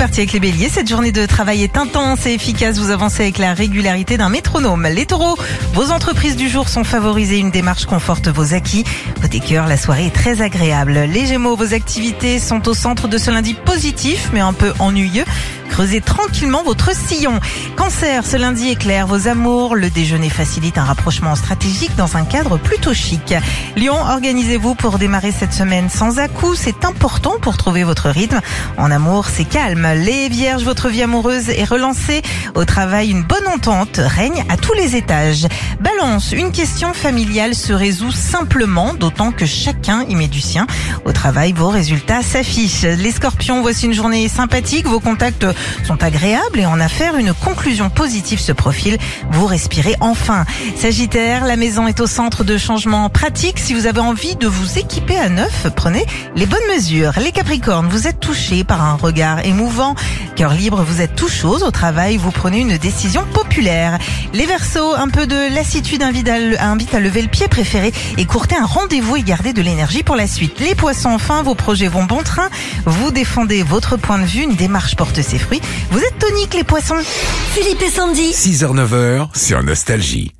parti avec les béliers. Cette journée de travail est intense et efficace. Vous avancez avec la régularité d'un métronome. Les taureaux, vos entreprises du jour sont favorisées. Une démarche conforte vos acquis. Côté cœur, la soirée est très agréable. Les gémeaux, vos activités sont au centre de ce lundi positif, mais un peu ennuyeux. Creusez tranquillement votre sillon. Cancer, ce lundi est clair. Vos amours, le déjeuner facilite un rapprochement stratégique dans un cadre plutôt chic. Lion, organisez-vous pour démarrer cette semaine sans à-coups. C'est important pour trouver votre rythme. En amour, c'est calme. Les vierges, votre vie amoureuse est relancée. Au travail, une bonne entente règne à tous les étages. Balance, une question familiale se résout simplement, d'autant que chacun y met du sien. Au travail, vos résultats s'affichent. Les scorpions, voici une journée sympathique. Vos contacts sont agréables et en affaires, une conclusion positive se profile. Vous respirez enfin. Sagittaire, la maison est au centre de changements pratiques. Si vous avez envie de vous équiper à neuf, prenez les bonnes mesures. Les Capricornes, vous êtes touchés par un regard émouvant. Cœur libre, vous êtes tout chose. Au travail, vous prenez une décision populaire. Les Verseaux, un peu de lassitude invite à, lever le pied préféré et courter un rendez-vous et garder de l'énergie pour la suite. Les Poissons, enfin, vos projets vont bon train. Vous défendez votre point de vue. Une démarche porte ses fruits. Vous êtes tonique, les Poissons. Philippe et Sandy. 6h-9h sur Nostalgie.